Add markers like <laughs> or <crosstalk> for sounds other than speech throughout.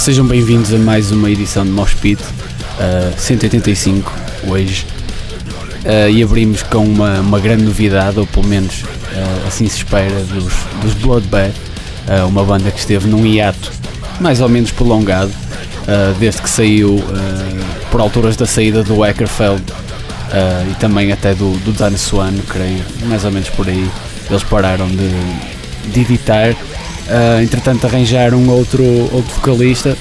Sejam bem-vindos a mais uma edição de Moshpit, uh, 185, hoje. Uh, e abrimos com uma, uma grande novidade, ou pelo menos uh, assim se espera, dos, dos Bloodbath, uma banda que esteve num hiato mais ou menos prolongado, desde que saiu por alturas da saída do Eckerfeld e também até do, do Dan Swan, creio, mais ou menos por aí. Eles pararam de, de editar Uh, entretanto arranjaram outro, outro vocalista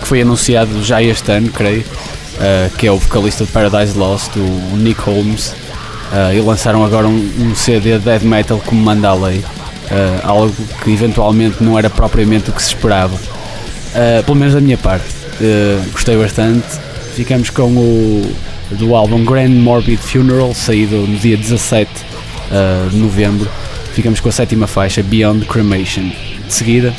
que foi anunciado já este ano, creio, uh, que é o vocalista de Paradise Lost, o, o Nick Holmes. Uh, e lançaram agora um, um, CD de death metal como manda a lei, algo que eventualmente não era propriamente o que se esperava, pelo menos da minha parte. gostei bastante. Ficamos com o do álbum Grand Morbid Funeral, saído no dia 17 de novembro. Ficamos com a sétima faixa, Beyond Cremation. De seguida.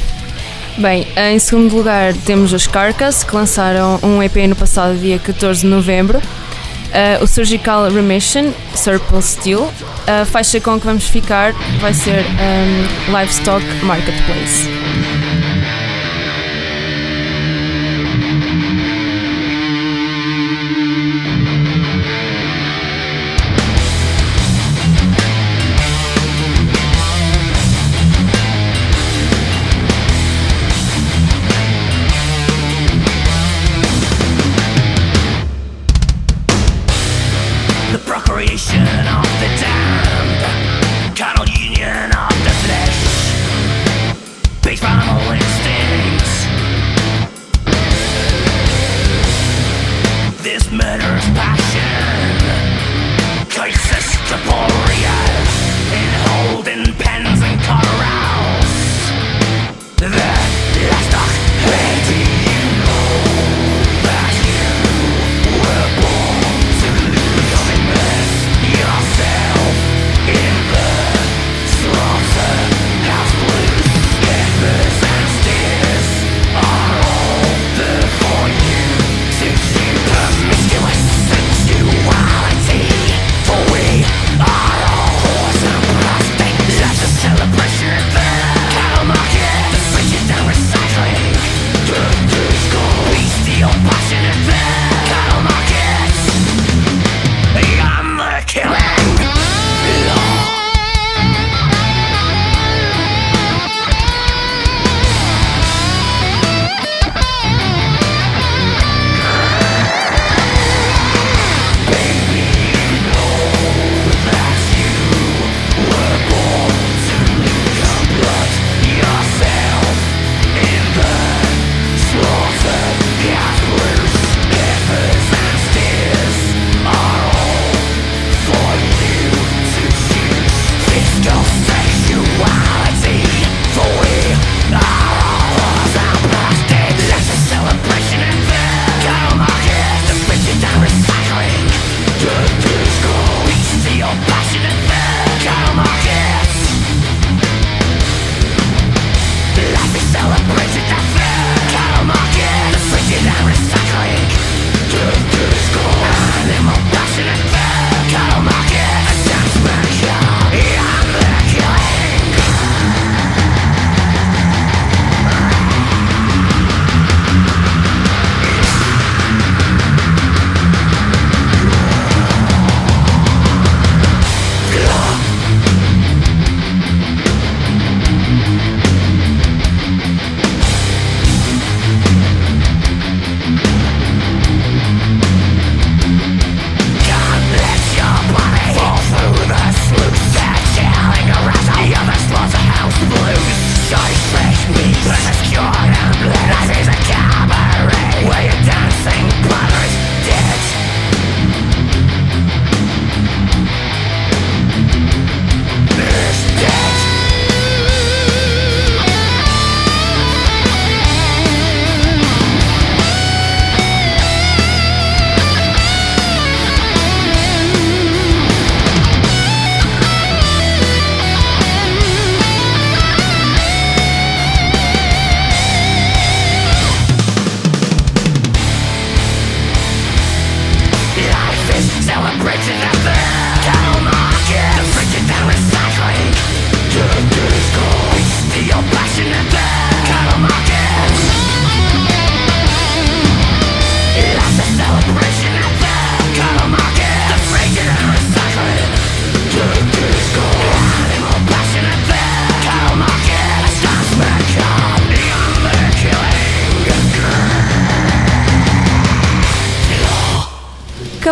Bem, em segundo lugar temos os Carcass, que lançaram um EP no passado dia 14 de novembro. Uh, o Surgical Remission, Surple Steel. A faixa com que vamos ficar vai ser um, Livestock Marketplace.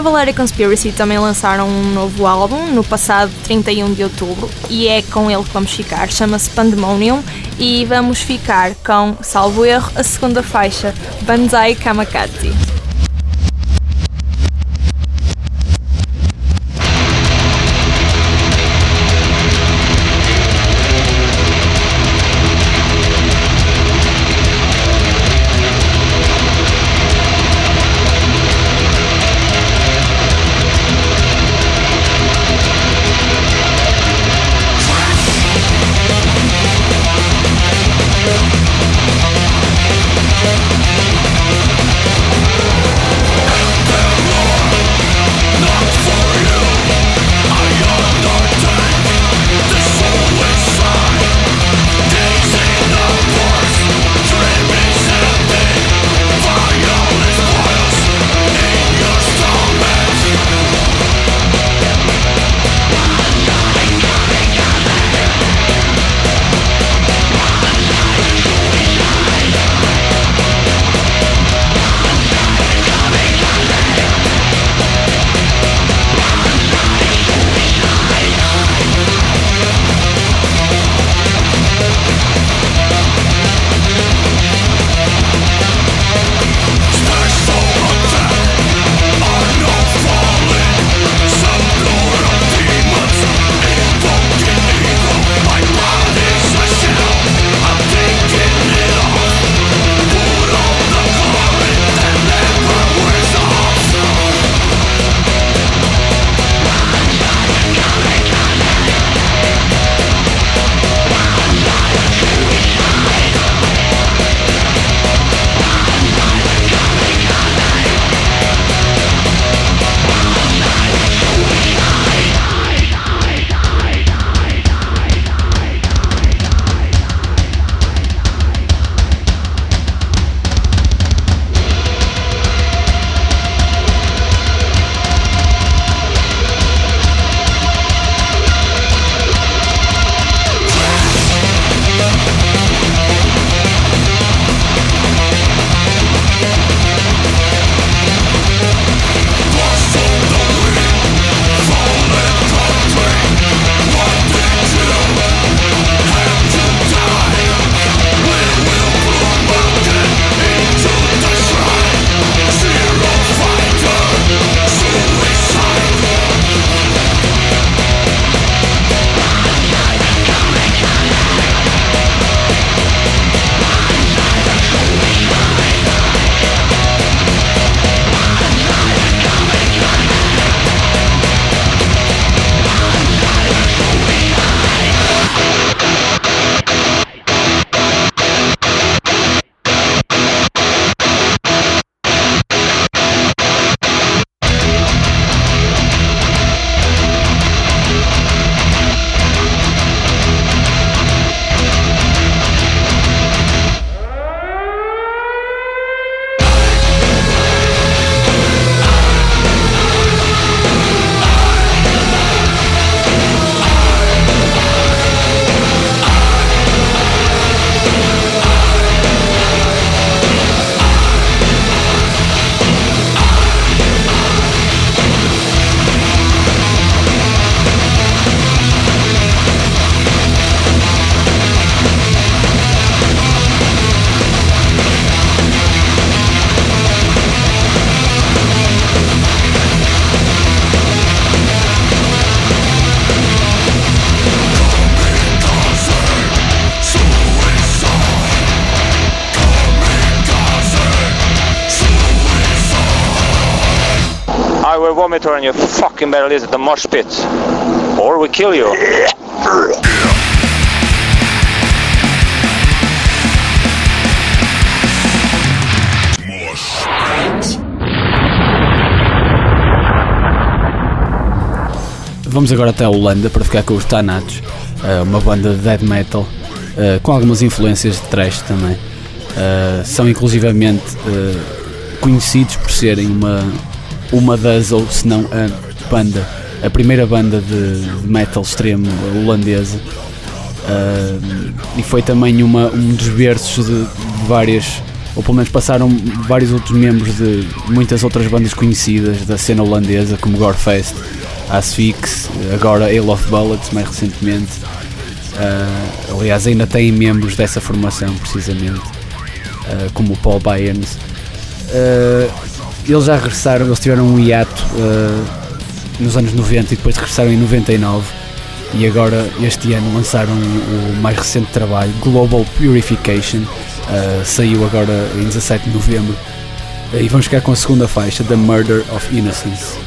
Cavaleira Conspiracy também lançaram um novo álbum no passado 31 de outubro e é com ele que vamos ficar. Chama-se Pandemonium e vamos ficar com, salvo erro, a segunda faixa, Banzai Kamakaze. Vomit on your fucking barrel at the mosh pit. Or we kill you. Vamos agora até a Holanda para ficar com os Tanatos, eh, uma banda de death metal eh, com algumas influências de thrash também. Eh, são inclusivamente conhecidos por serem uma, uma das, ou se não a banda, a primeira banda de, metal extremo holandesa. Uh, e foi também uma, um dos berços de, de várias ou pelo menos passaram vários outros membros de muitas outras bandas conhecidas da cena holandesa, como Gorefest, Asphyx, agora Ale of Bullets, mais recentemente. Uh, aliás, ainda têm membros dessa formação, precisamente, uh, como o Paul Bayerns. Uh, eles já regressaram, eles tiveram um hiato nos anos 90 e depois regressaram em 99 e agora este ano lançaram o mais recente trabalho, Global Purification, saiu agora em 17 de novembro e vamos ficar com a segunda faixa, The Murder of Innocence.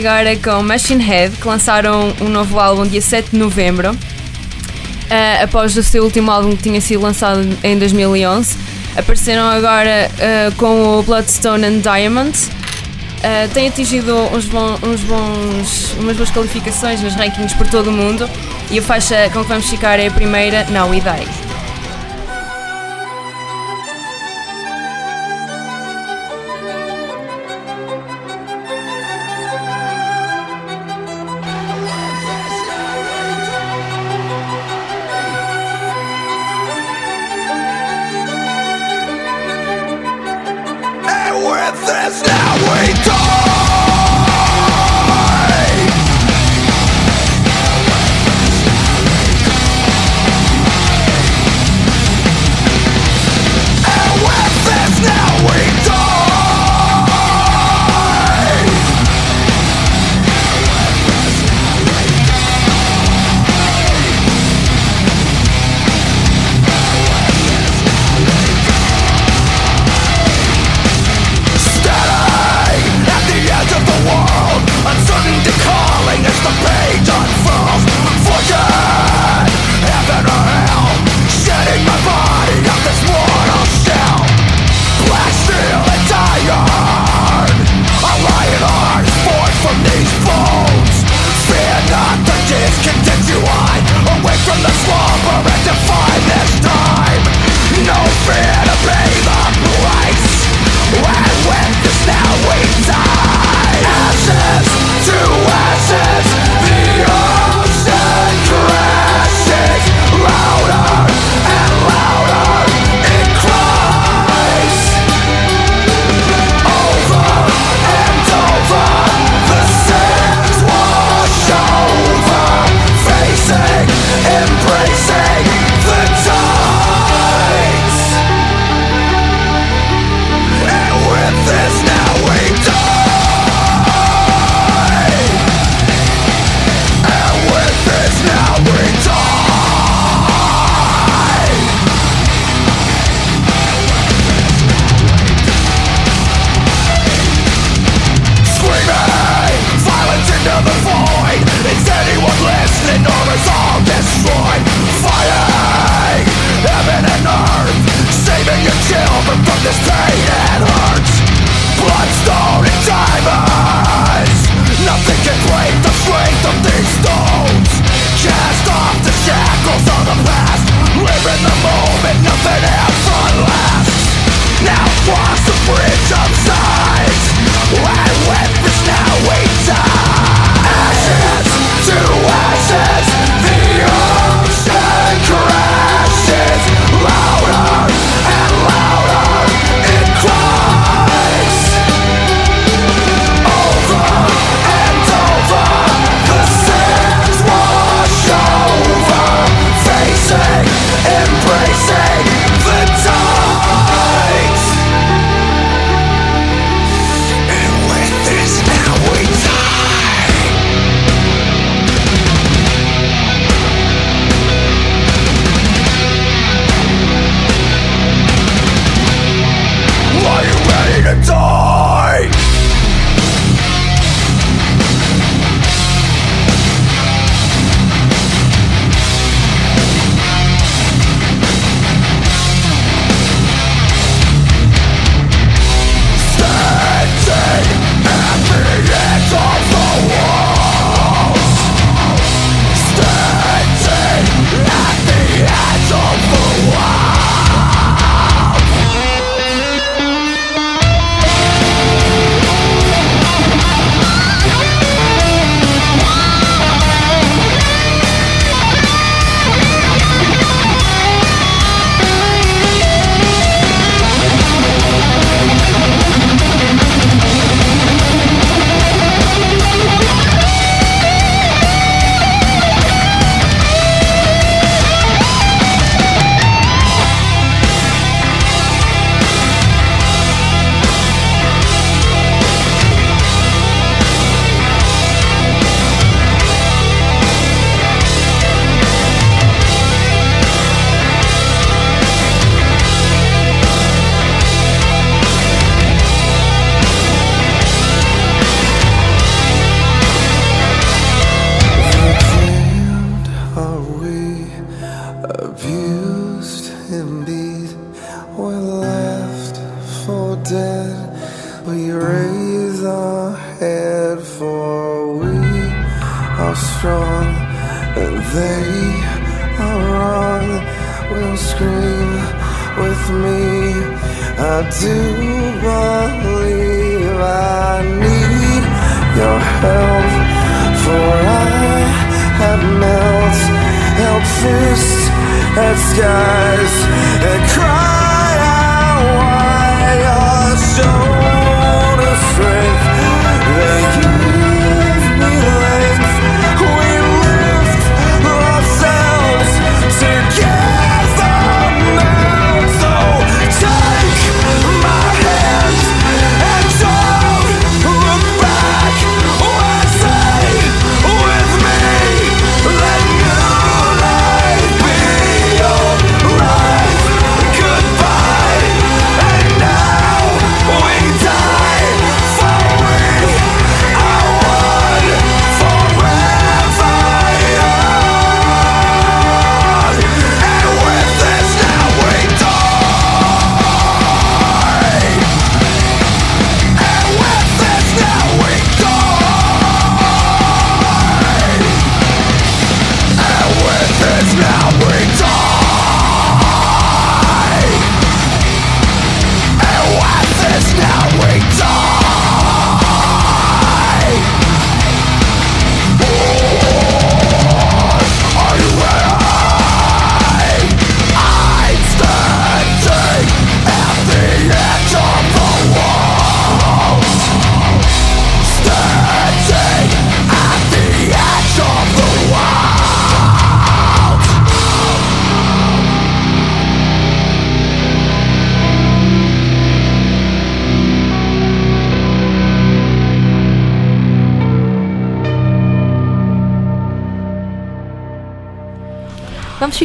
Agora com Machine Head, que lançaram um novo álbum dia 7 de novembro, uh, após o seu último álbum que tinha sido lançado em 2011. Apareceram agora uh, com o Bloodstone and Diamond. Uh, atingido uns, bons, uns bons, umas boas qualificações nos rankings por todo o mundo e a faixa com que vamos ficar é a primeira, Now We Die.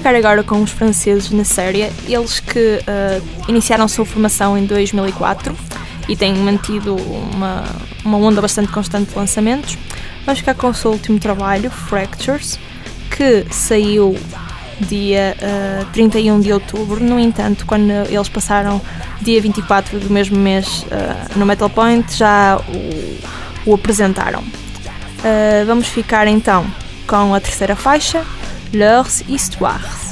Ficar agora com os franceses na série, eles que eh, iniciaram sua formação em 2004 e têm mantido uma, uma onda bastante constante de lançamentos. Vamos ficar com o seu último trabalho, Fractures, que saiu dia eh, 31 de outubro. No entanto, quando eles passaram dia 24 do mesmo mês eh, no Metal Point, já o, o apresentaram. Eh, vamos ficar então com a terceira faixa, Leurs Histoires.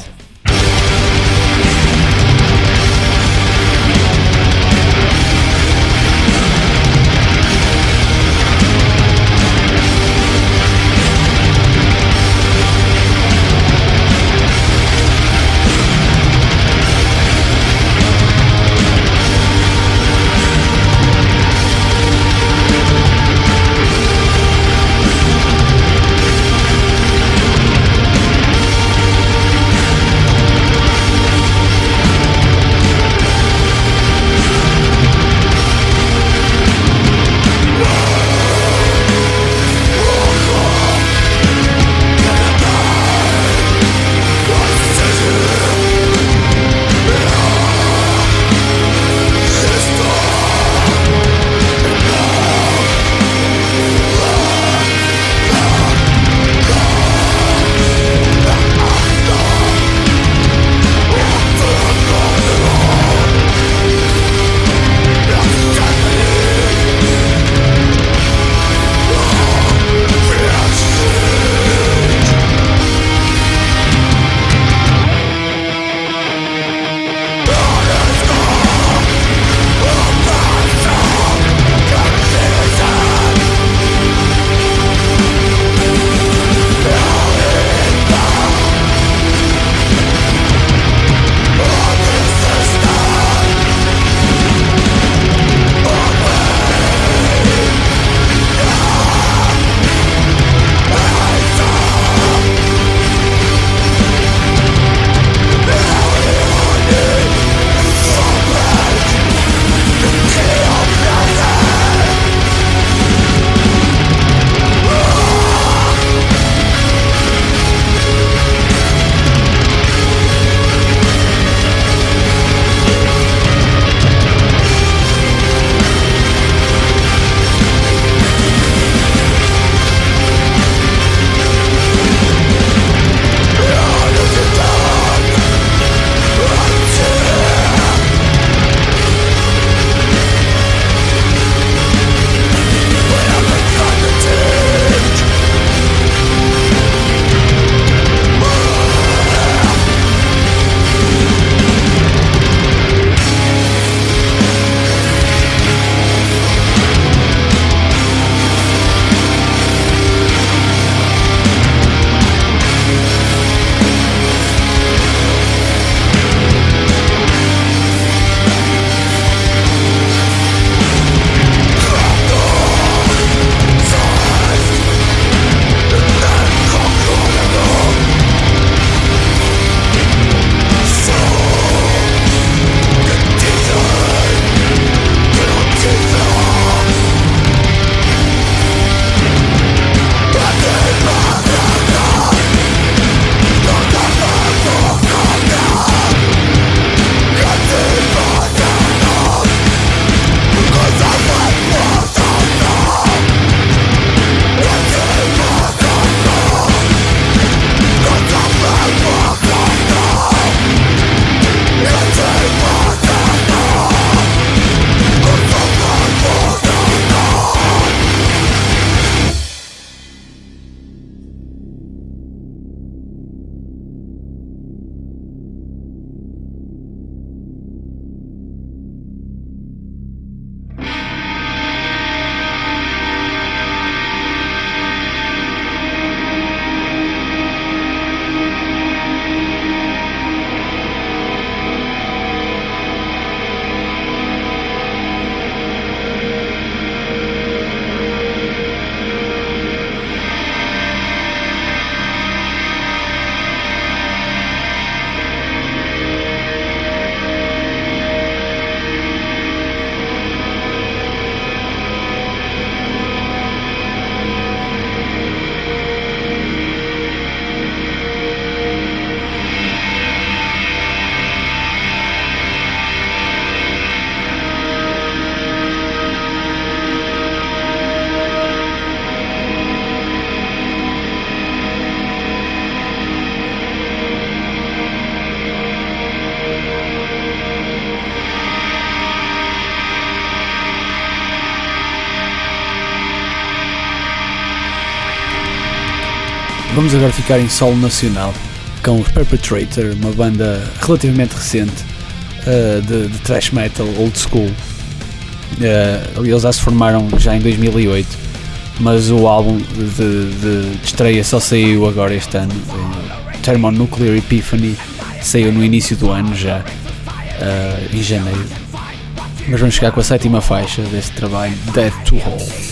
Ficar em solo nacional com os Perpetrator, uma banda relativamente recente uh, de, de thrash metal old school. Uh, eles já se formaram já em 2008, mas o álbum de, de, de estreia só saiu agora este ano. Uh, Thermonuclear Epiphany saiu no início do ano já, uh, em janeiro. Mas vamos chegar com a sétima faixa deste trabalho, Death to All.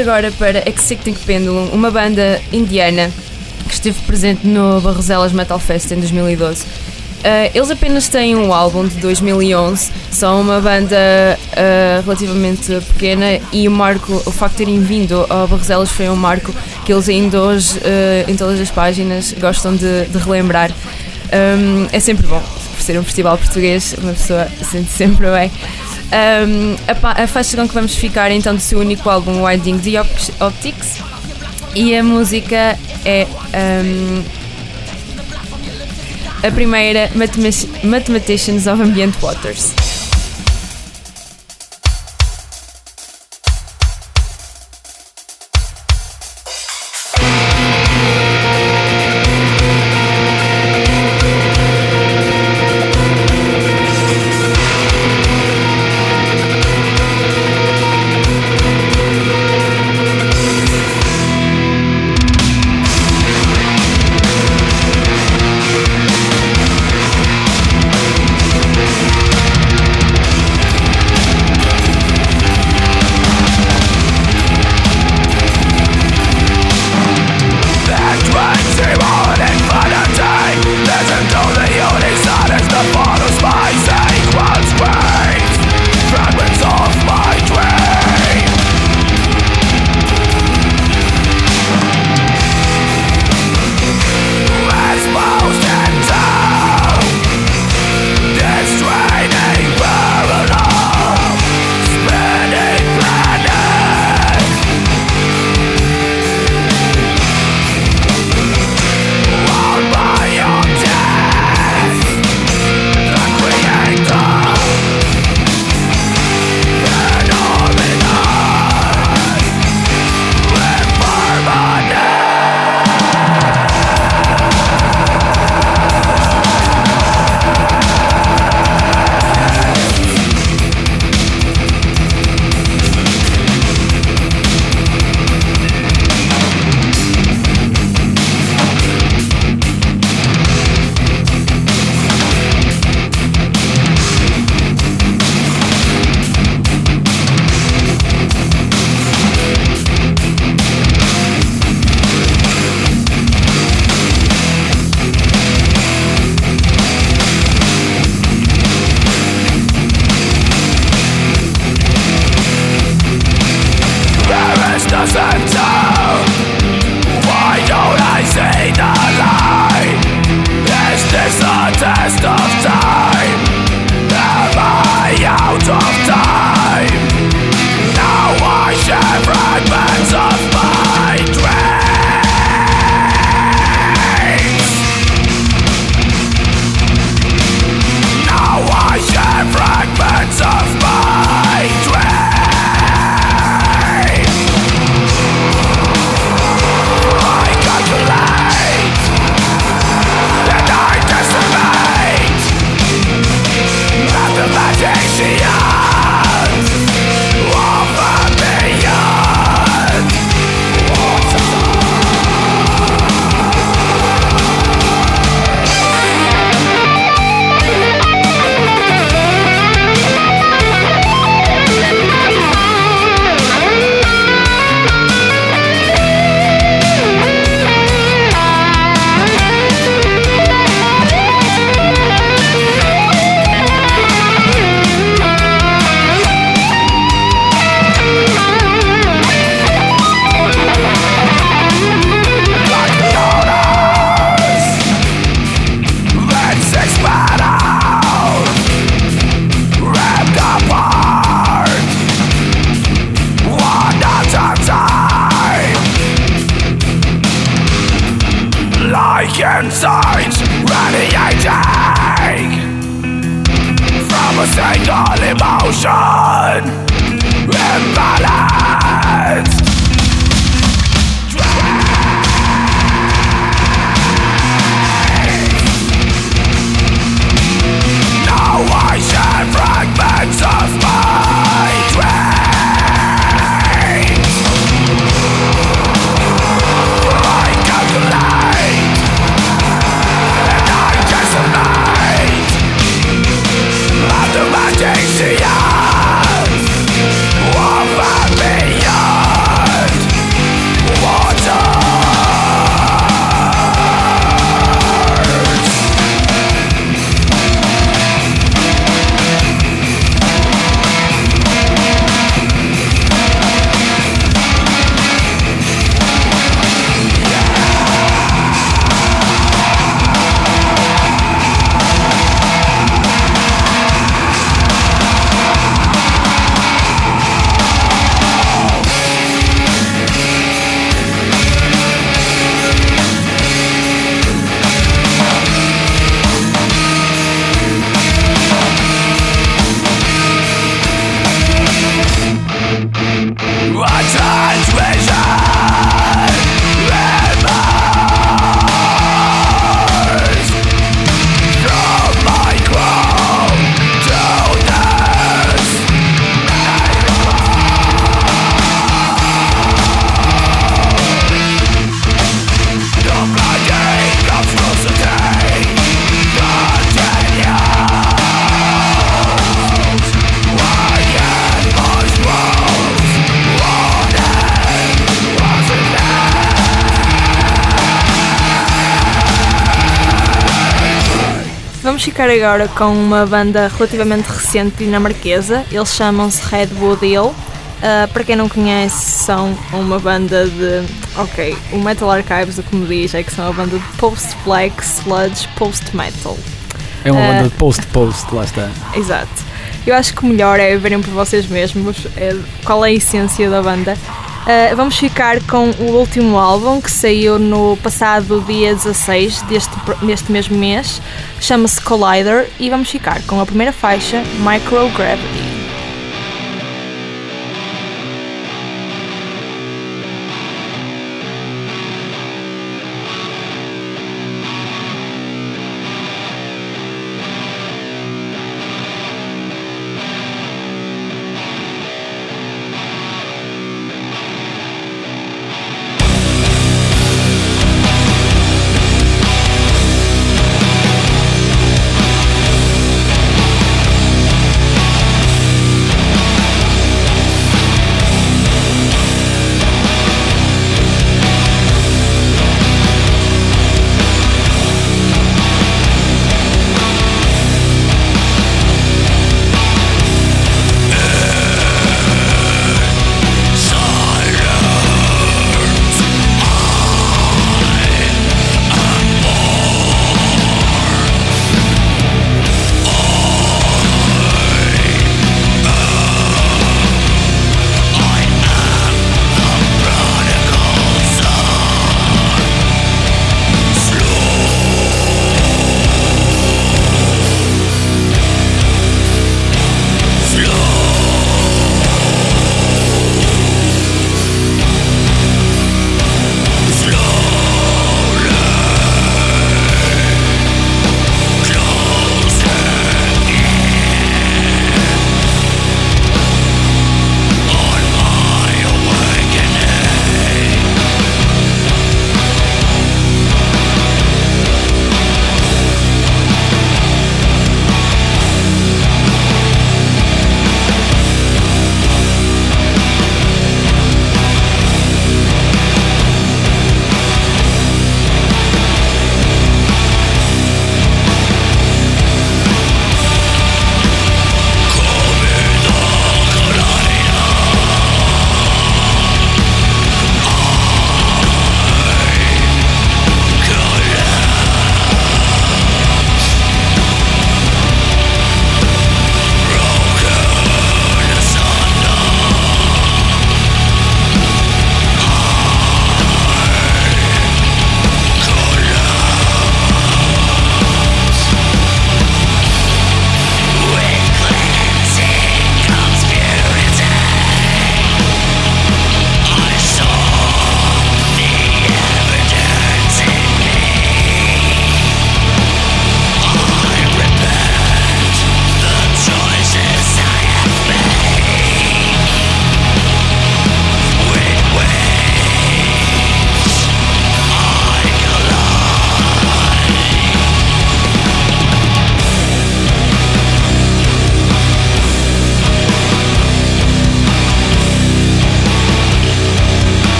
Agora para Exciting Pendulum, uma banda indiana que esteve presente no Barroselas Metal Fest em 2012. Uh, eles apenas têm um álbum de 2011, são uma banda uh, relativamente pequena e o marco, o facto de terem vindo ao Barroselas foi um marco que eles ainda hoje, uh, em todas as páginas, gostam de, de relembrar. Um, é sempre bom, por ser um festival português, uma pessoa sente sempre bem. Um, a, a, faixa com que vamos ficar então do seu único álbum Winding the Optics e a música é um, a primeira Mathematicians of Ambient Waters. Ficar agora com uma banda relativamente recente dinamarquesa. Eles chamam-se Redwood Hill. Ah, para quem não conhece, são uma banda de. Ok, o Metal Archives, o que me diz é que são uma banda de post-black, sludge, post-metal. É uma Eh, banda de post-post, lá está. <laughs> Exato. Eu acho que o melhor é verem por vocês mesmos é, qual é a essência da banda. Ah, vamos ficar com o último álbum que saiu no passado dia 16 deste, deste mesmo mês, chama-se Collider, e vamos ficar com a primeira faixa, Microgravity.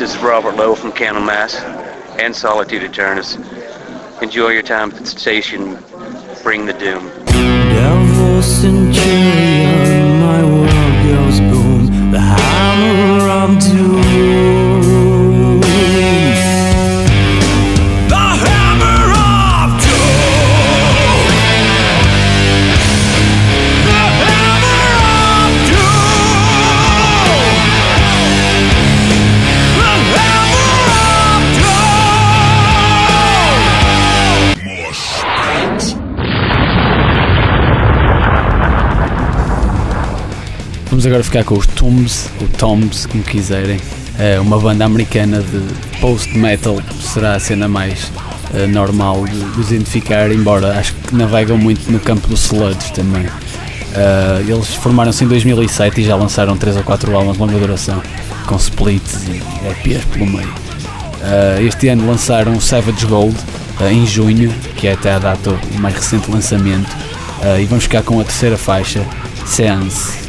This is Robert Lowe from Cannon Mass and Solitude Eternus. Enjoy your time at the station. Bring the doom. Agora ficar com os Tombs, ou Tombs, como quiserem. É uma banda americana de post-metal, será a cena mais eh, normal de, de identificar, embora acho que navegam muito no campo do sludge também. Eh, eles formaram-se em 2007 e já lançaram 3 ou 4 álbuns de longa duração, com splits e EPs pelo meio. Eh, este ano lançaram o Savage Gold eh, em junho, que é até a data do mais recente lançamento, e vamos ficar com a terceira faixa, Seance.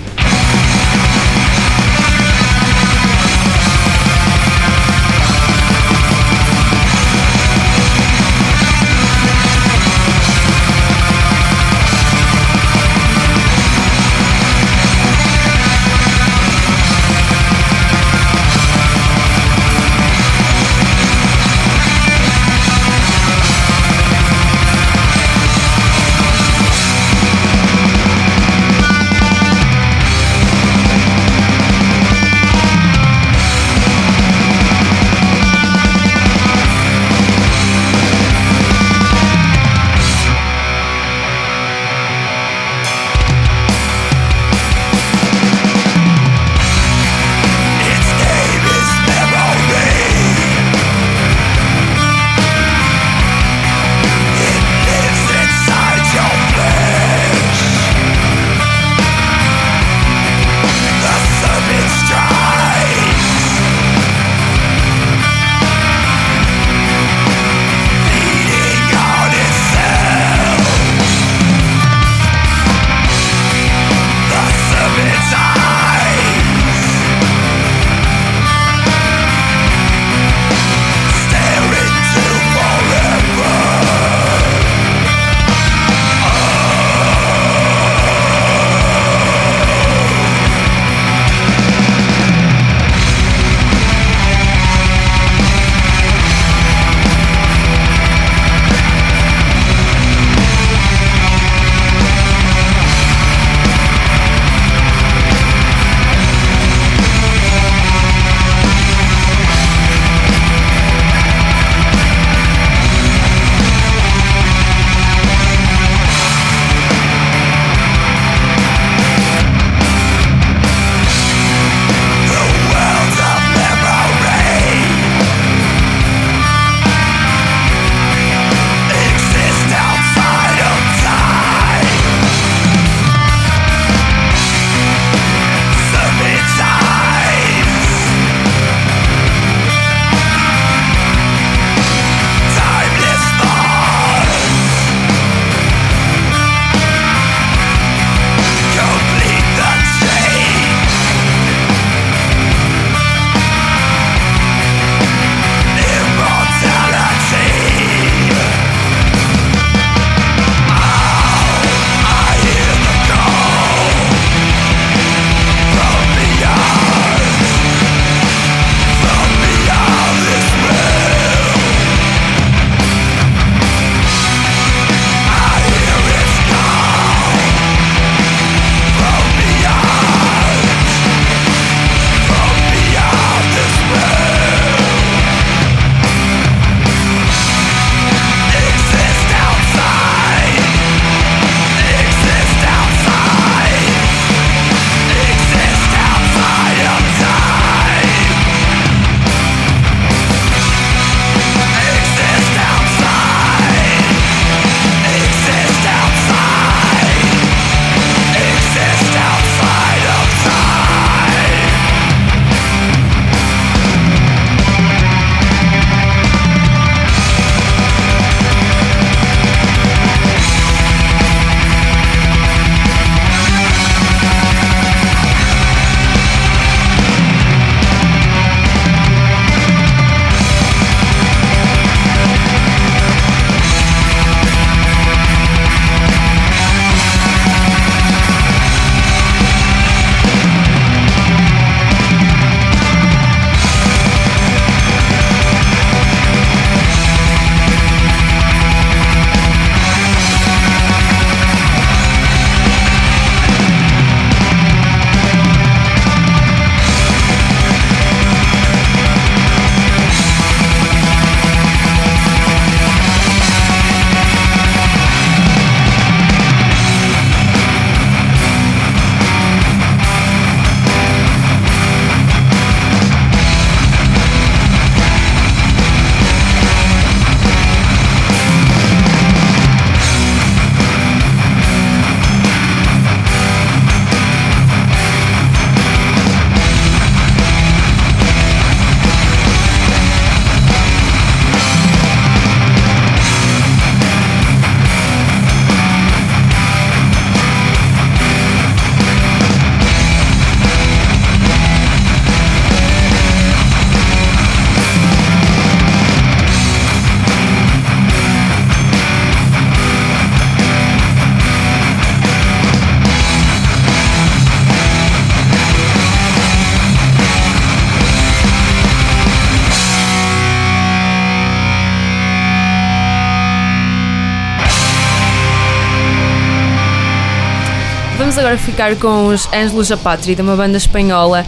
agora ficar com os Ângelos Apátrida, uma banda espanhola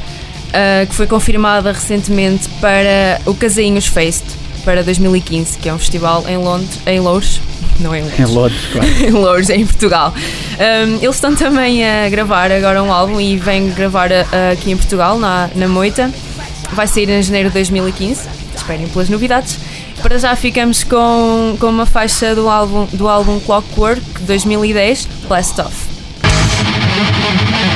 uh, que foi confirmada recentemente para o Casainhos Fest para 2015, que é um festival em Londres, em Lourdes, <laughs> não é em Londres. Em claro. <laughs> em Lourdes, em Portugal. Um, eles estão também a gravar agora um álbum e vêm gravar ah, aqui em Portugal, na, na Moita. Vai sair em janeiro de 2015. Esperem pelas novidades. Para já ficamos com, com uma faixa do álbum, do álbum Clockwork 2010, Blast Off. Música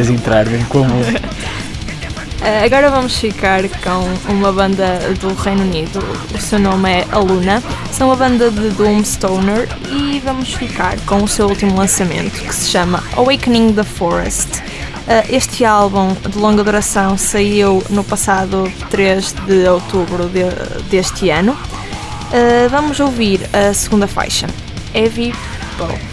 querias entrar bem com a música. Uh, <laughs> agora vamos ficar com uma banda do Reino Unido, o seu nome é Aluna, são uma banda de Doom Stoner e vamos ficar com o seu último lançamento que se chama Awakening the Forest. Uh, este álbum de longa duração saiu no passado 3 de outubro de, deste ano. Uh, vamos ouvir a segunda faixa, Heavy Bow.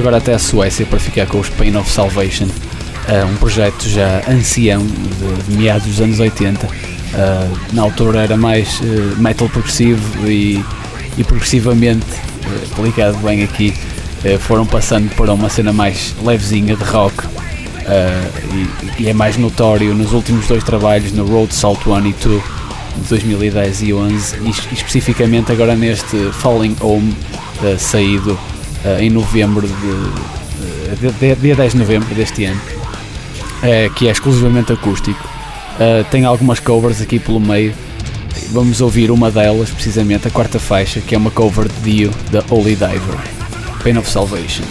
Agora até a Suécia para ficar com os Pain of Salvation, uh, um projeto já ancião de, meados dos anos 80. Uh, na altura era mais uh, metal progressivo e, e progressivamente, aplicado bem aqui, foram passando para uma cena mais levezinha de rock. E, e é mais notório nos últimos dois trabalhos, no Road Salt 1 e 2 de 2010 e 11 e es- especificamente agora neste Falling Home saído uh, em novembro de, uh, de- de- dia 10 de novembro deste ano uh, que é exclusivamente acústico. Uh, tem algumas covers aqui pelo meio. Vamos ouvir uma delas precisamente a quarta faixa que é uma cover de Dio da Holy Diver Pain of Salvation.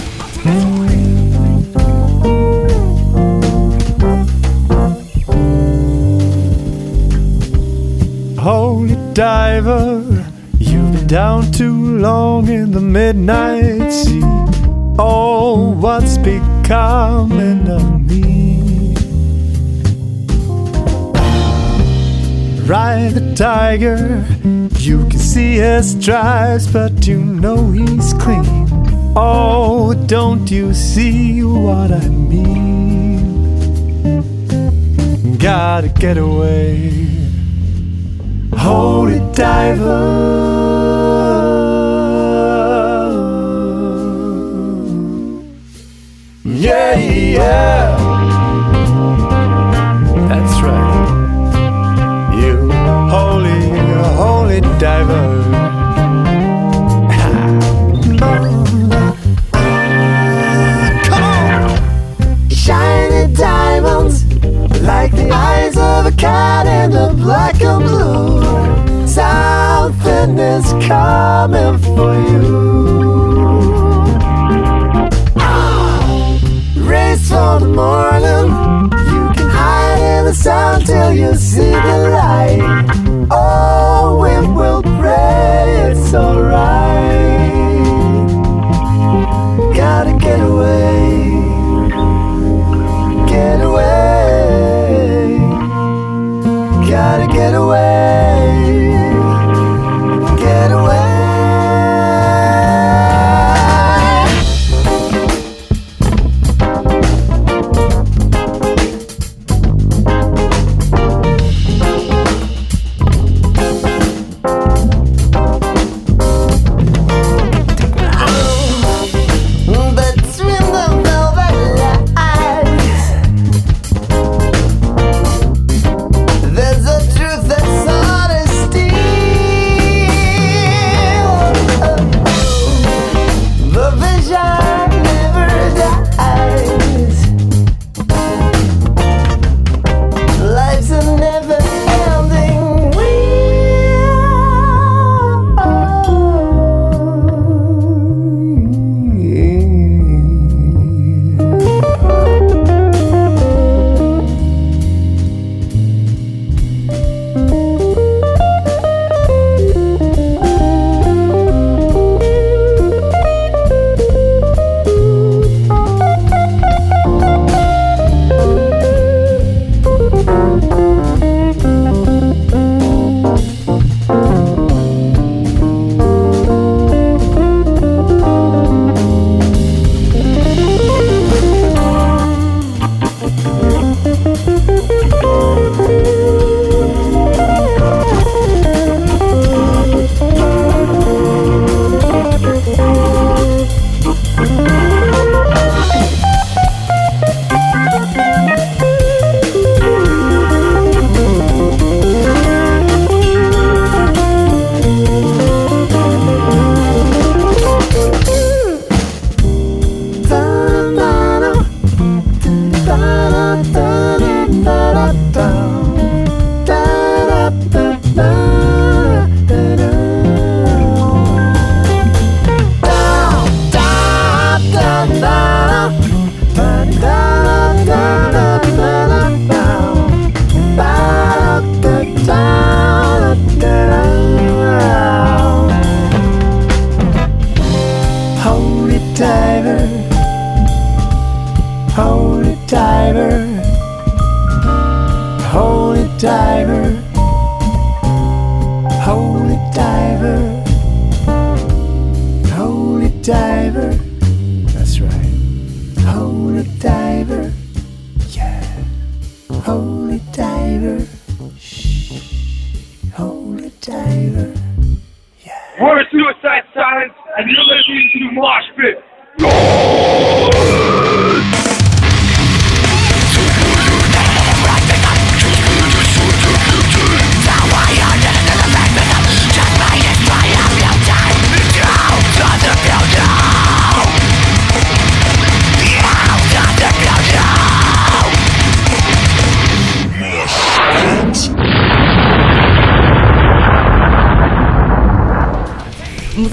Holy diver, down too long in the midnight sea. Oh, what's becoming of me? Ride the tiger, you can see his stripes, but you know he's clean. Oh, don't you see what I mean? Gotta get away. Holy diver. Yeah, yeah. That's right. You holy, holy diver. Like the eyes of a cat in the black and blue. Something is coming for you. Morning. You can hide in the sun till you see the light. Oh, we will pray it's alright. Gotta get away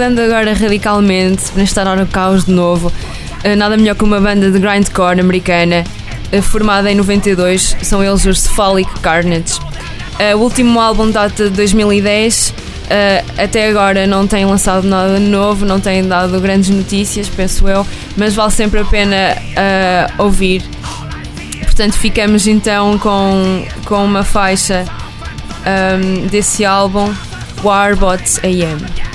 Mudando agora radicalmente, para instaurar o caos de novo, eh, nada melhor que uma banda de grindcore americana, eh, formada em 92, são eles os Cephalic Carnage. Eh, O último álbum data de 2010, eh, até agora não tem lançado nada novo, não tem dado grandes notícias, penso eu, mas vale sempre a pena ouvir. Portanto, ficamos então com, com uma faixa ehm, desse álbum, Warbots AM.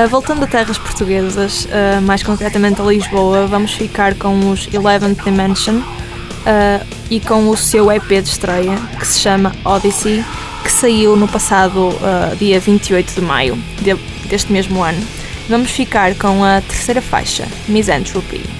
Uh, voltando a terras portuguesas, uh, mais concretamente a Lisboa, vamos ficar com os Eleventh Dimension uh, e com o seu EP de estreia, que se chama Odyssey, que saiu no passado dia 28 de maio de- deste mesmo ano. Vamos ficar com a terceira faixa, Misanthropy.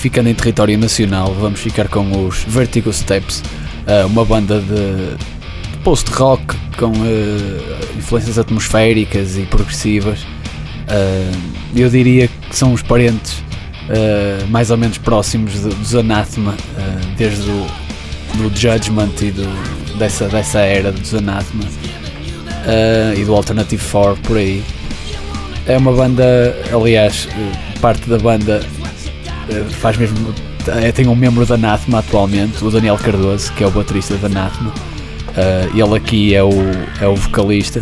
Ficando em território nacional, vamos ficar com os Vertigo Steps, uh, uma banda de post-rock com uh, influências atmosféricas e progressivas. Uh, eu diria que são os parentes mais ou menos próximos do- dos Anathema, desde o do Judgment e do- dessa, dessa era dos Anathema e do Alternative 4 por aí. É uma banda, aliás, parte da banda eh, faz mesmo. eh, tem um membro da Anathema atualmente, o Daniel Cardoso, que é o baterista da Anathema. Eh, ele aqui é o, é o vocalista.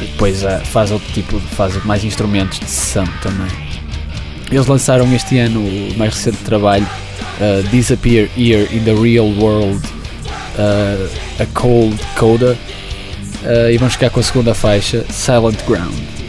E depois ah, faz outro tipo, faz mais instrumentos de sessão também. Eles lançaram este ano o mais recente trabalho uh, Disappear Here in the Real World uh, A Cold Coda uh, e vamos ficar com a segunda faixa Silent Ground.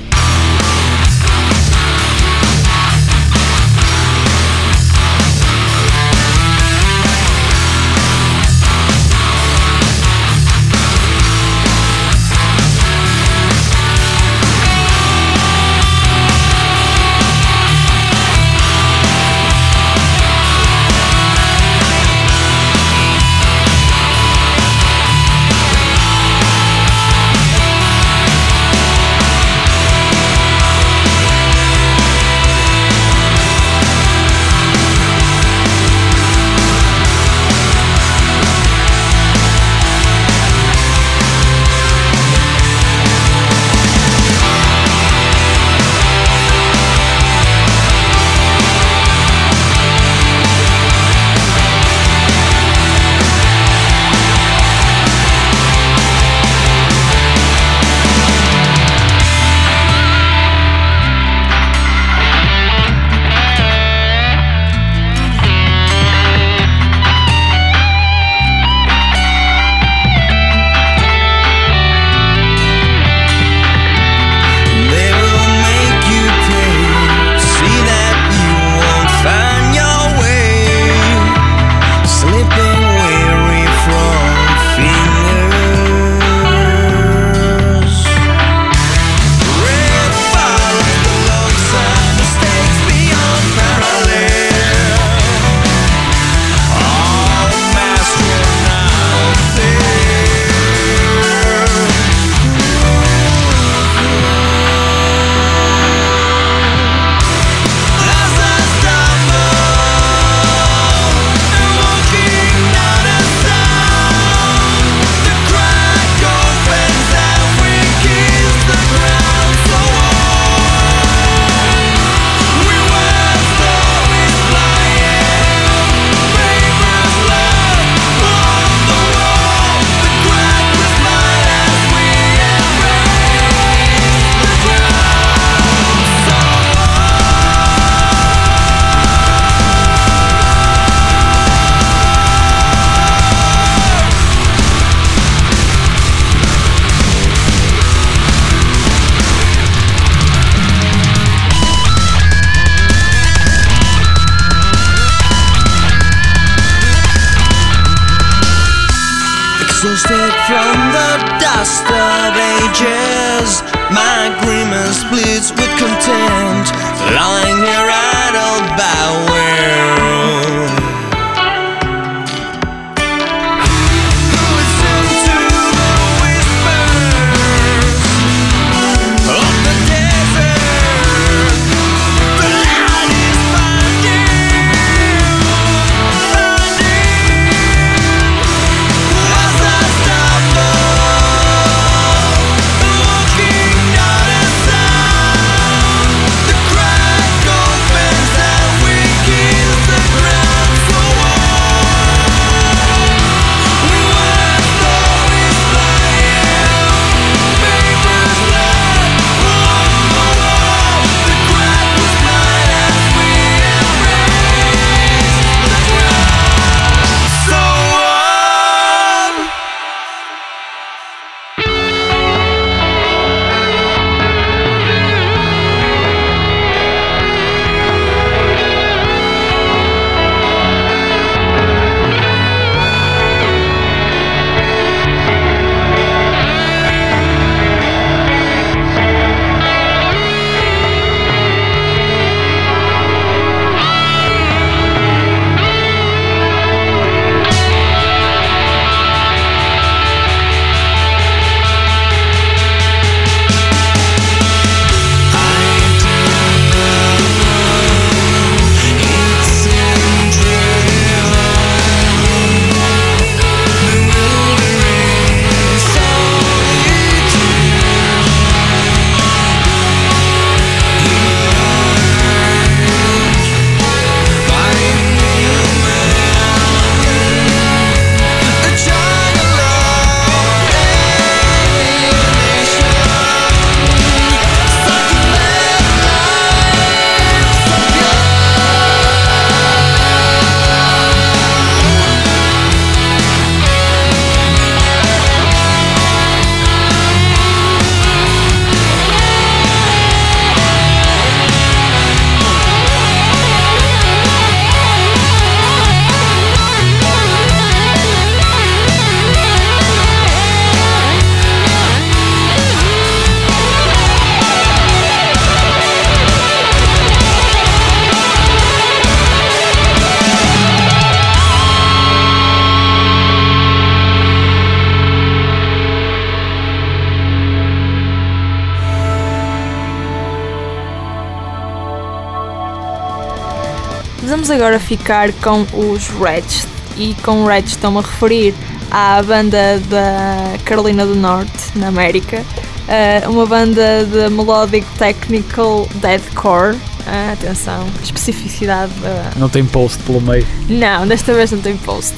Vamos agora ficar com os Reds. E com Reds estão-me a referir à banda da Carolina do Norte, na América. Uh, uma banda de melodic technical deathcore. Uh, atenção, especificidade da, Não tem post pelo meio. não, desta vez não tem post.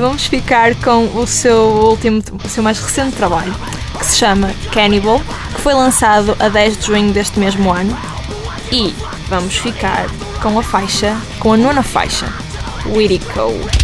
Vamos ficar com o seu último, o seu mais recente trabalho, que se chama Cannibal, que foi lançado a 10 de junho deste mesmo ano. E vamos ficar com a faixa, com a nona faixa, Wirico.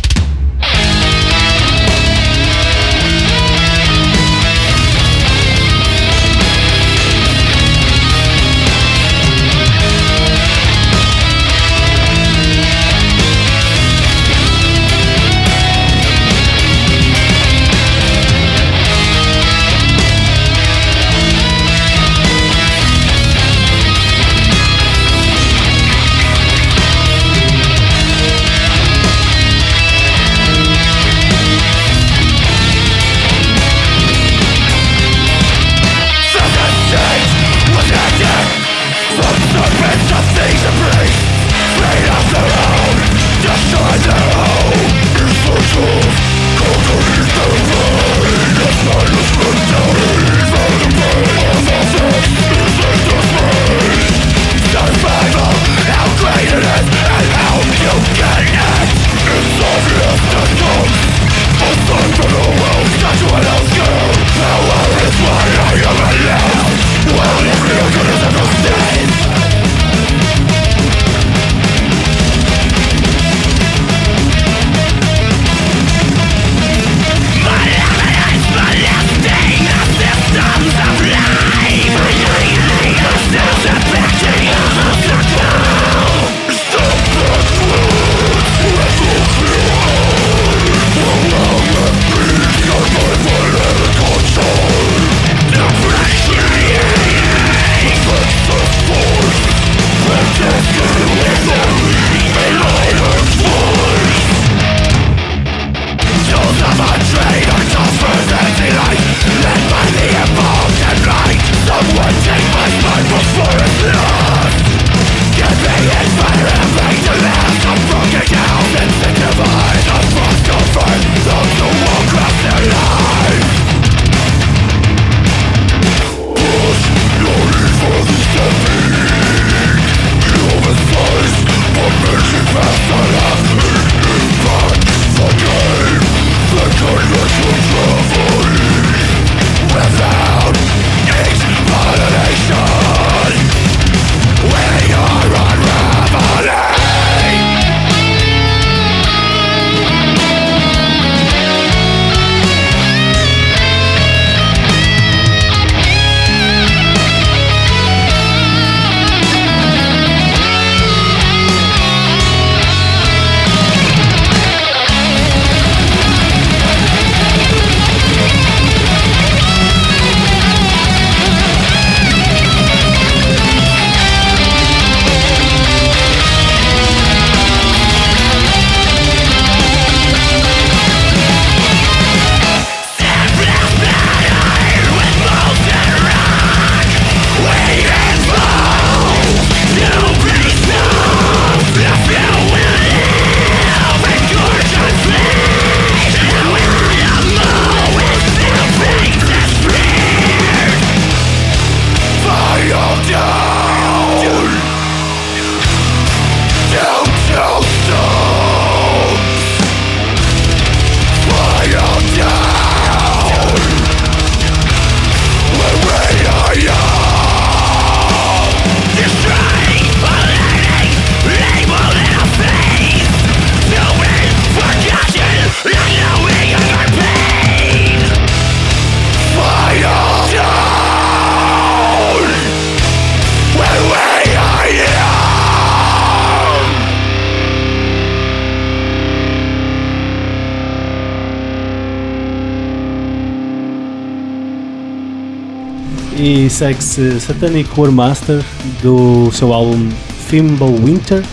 Segue-se Satanic War Master do seu álbum Thimble Winter.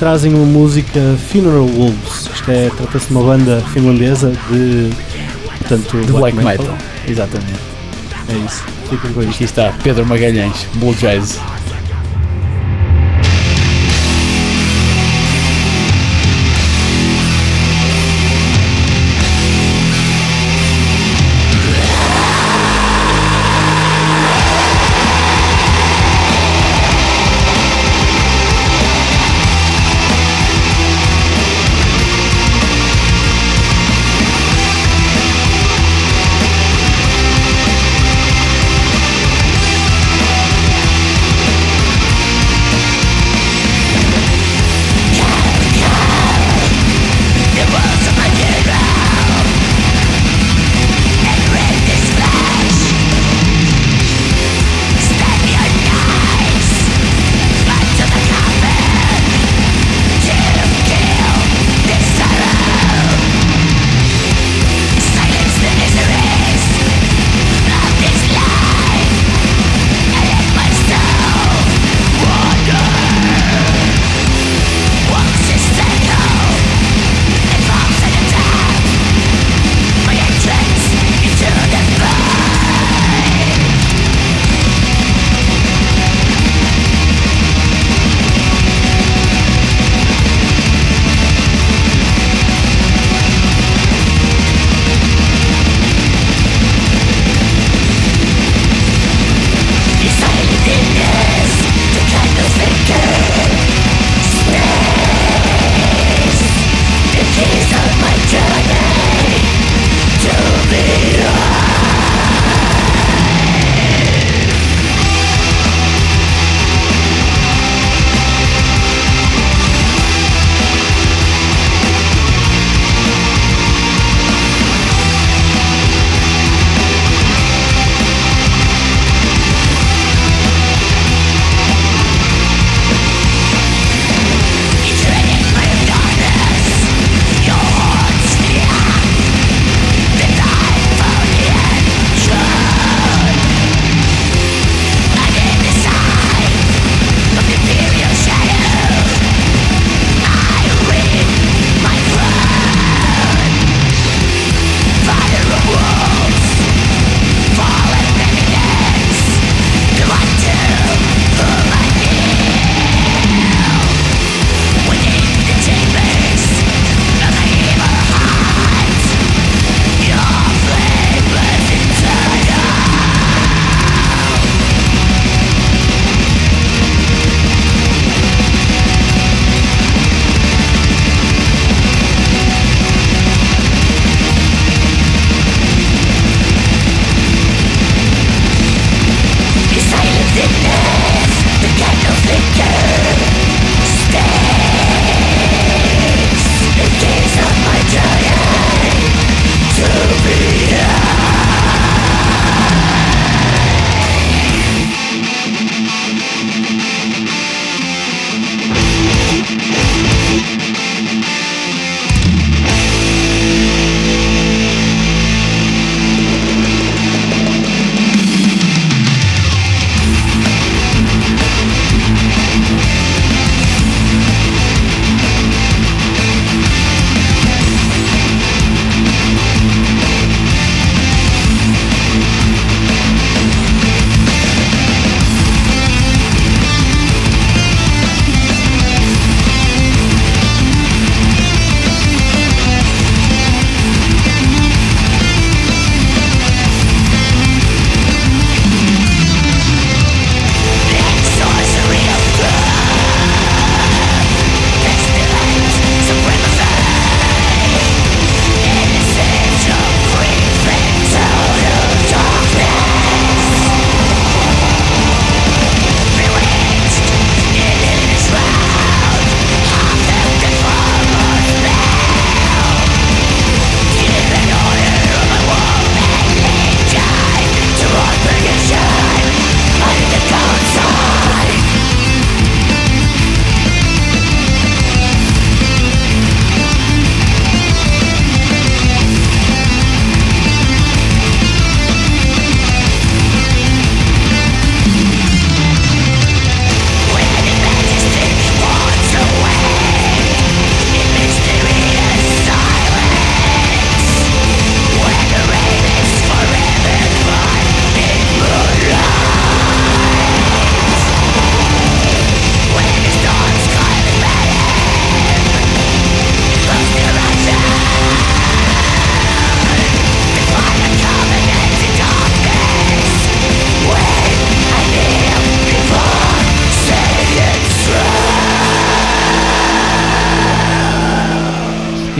Trazem uma música Funeral Wolves. Isto é, trata-se de uma banda finlandesa de. Portanto, De black metal. Exatamente. É isso. Fiquem com isto. Aqui está Pedro Magalhães, Bull Jazz.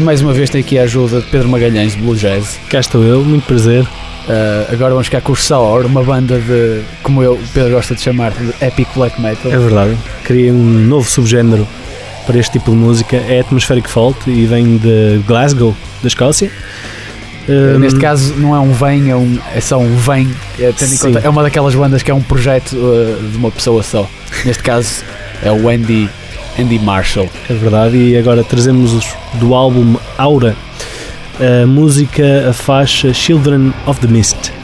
Mais uma vez tem aqui a ajuda de Pedro Magalhães de Blue Jazz. Cá estou eu, muito prazer. Uh, agora vamos ficar com os Saor, uma banda de, como eu, o Pedro gosta de chamar, de epic black metal. É verdade. Criei um novo subgénero para este tipo de música. É Atmospheric Fault e vem de Glasgow, da Escócia. Um, Neste caso não é um vem, é, um, é só um vem, é, tendo em conta, é uma daquelas bandas que é um projeto uh, de uma pessoa só. Neste caso é o Andy, Andy Marshall. É verdade, e agora trazemos os do álbum Aura a música, a faixa Children of the Mist.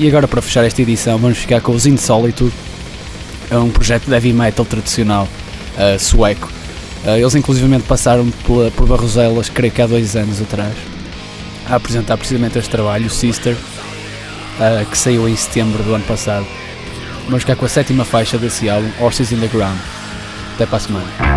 E agora para fechar esta edição vamos ficar com os Insolitude, é um projeto de heavy metal tradicional uh, sueco. Uh, eles inclusivamente passaram pela, por Barroselas, creio que há dois anos atrás, a apresentar precisamente este trabalho, o Sister, uh, que saiu em setembro do ano passado. Vamos ficar com a sétima faixa desse álbum, Horses in the Ground. Até para a semana.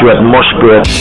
you at Mossborough.